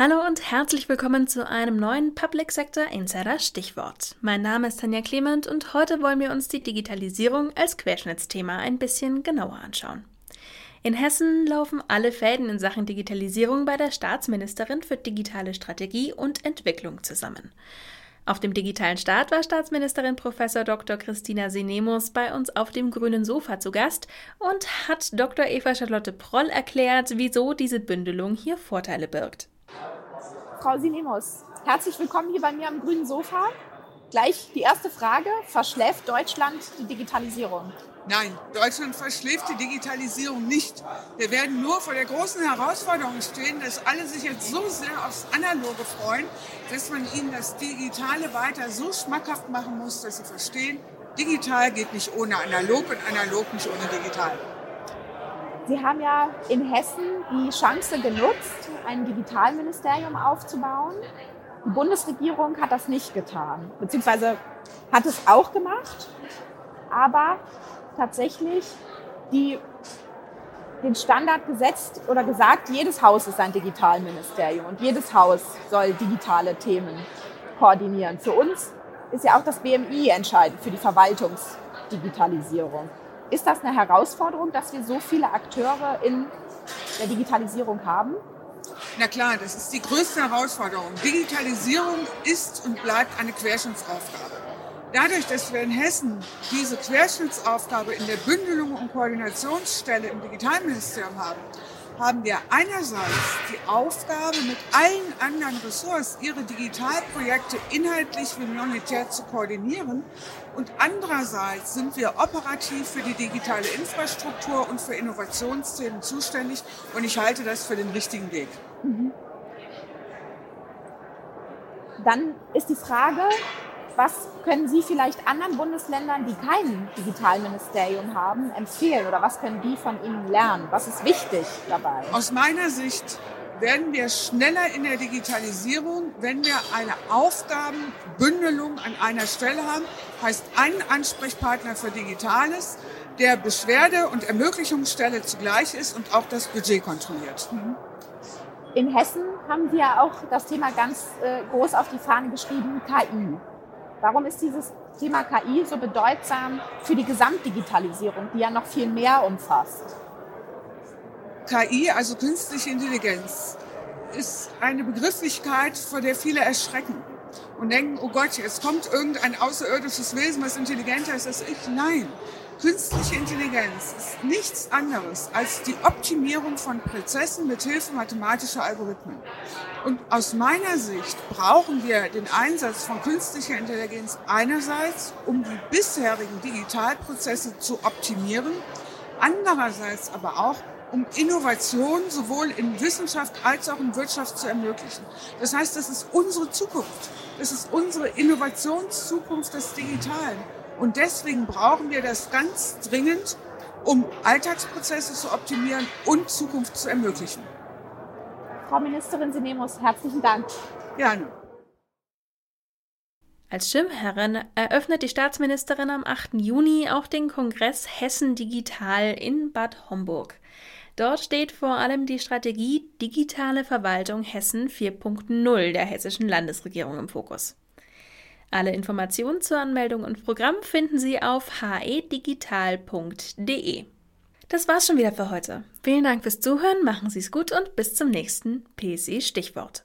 Hallo und herzlich willkommen zu einem neuen Public Sector Insider Stichwort. Mein Name ist Tanja Clement und heute wollen wir uns die Digitalisierung als Querschnittsthema ein bisschen genauer anschauen. In Hessen laufen alle Fäden in Sachen Digitalisierung bei der Staatsministerin für digitale Strategie und Entwicklung zusammen. Auf dem digitalen Start war Staatsministerin Prof. Dr. Christina Sinemus bei uns auf dem grünen Sofa zu Gast und hat Dr. Eva Charlotte Proll erklärt, wieso diese Bündelung hier Vorteile birgt. Frau Sinemus, herzlich willkommen hier bei mir am grünen Sofa. Gleich die erste Frage. Verschläft Deutschland die Digitalisierung? Nein, Deutschland verschläft die Digitalisierung nicht. Wir werden nur vor der großen Herausforderung stehen, dass alle sich jetzt so sehr aufs Analoge freuen, dass man ihnen das Digitale weiter so schmackhaft machen muss, dass sie verstehen, digital geht nicht ohne analog und analog nicht ohne digital. Sie haben ja in Hessen die Chance genutzt, ein Digitalministerium aufzubauen. Die Bundesregierung hat das nicht getan, beziehungsweise hat es auch gemacht, aber tatsächlich die, den Standard gesetzt oder gesagt, jedes Haus ist ein Digitalministerium und jedes Haus soll digitale Themen koordinieren. Für uns ist ja auch das BMI entscheidend für die Verwaltungsdigitalisierung. Ist das eine Herausforderung, dass wir so viele Akteure in der Digitalisierung haben? Na klar, das ist die größte Herausforderung. Digitalisierung ist und bleibt eine Querschnittsaufgabe. Dadurch, dass wir in Hessen diese Querschnittsaufgabe in der Bündelung und Koordinationsstelle im Digitalministerium haben, haben wir einerseits die Aufgabe, mit allen anderen Ressorts ihre Digitalprojekte inhaltlich wie monetär zu koordinieren. Und andererseits sind wir operativ für die digitale Infrastruktur und für Innovationsthemen zuständig. Und ich halte das für den richtigen Weg. Mhm. Dann ist die Frage, was können Sie vielleicht anderen Bundesländern, die kein Digitalministerium haben, empfehlen oder was können die von Ihnen lernen? Was ist wichtig dabei? Aus meiner Sicht werden wir schneller in der Digitalisierung, wenn wir eine Aufgabenbündelung an einer Stelle haben, heißt einen Ansprechpartner für Digitales, der Beschwerde- und Ermöglichungsstelle zugleich ist und auch das Budget kontrolliert. Mhm. In Hessen haben Sie ja auch das Thema ganz äh, groß auf die Fahne geschrieben, KI. Warum ist dieses Thema KI so bedeutsam für die Gesamtdigitalisierung, die ja noch viel mehr umfasst? KI, also künstliche Intelligenz, ist eine Begrifflichkeit, vor der viele erschrecken und denken, oh Gott, jetzt kommt irgendein außerirdisches Wesen, was intelligenter ist als ich. Nein, Künstliche Intelligenz ist nichts anderes als die Optimierung von Prozessen mit Hilfe mathematischer Algorithmen. Und aus meiner Sicht brauchen wir den Einsatz von künstlicher Intelligenz einerseits, um die bisherigen Digitalprozesse zu optimieren, andererseits aber auch, um Innovation sowohl in Wissenschaft als auch in Wirtschaft zu ermöglichen. Das heißt, das ist unsere Zukunft. Das ist unsere Innovationszukunft des Digitalen. Und deswegen brauchen wir das ganz dringend, um Alltagsprozesse zu optimieren und Zukunft zu ermöglichen. Frau Ministerin Sinemus, herzlichen Dank. Gerne. Als Schirmherrin eröffnet die Staatsministerin am 8. Juni auch den Kongress Hessen Digital in Bad Homburg. Dort steht vor allem die Strategie Digitale Verwaltung Hessen 4.0 der hessischen Landesregierung im Fokus. Alle Informationen zur Anmeldung und Programm finden Sie auf hedigital.de. Das war's schon wieder für heute. Vielen Dank fürs Zuhören, machen Sie es gut und bis zum nächsten PSI Stichwort.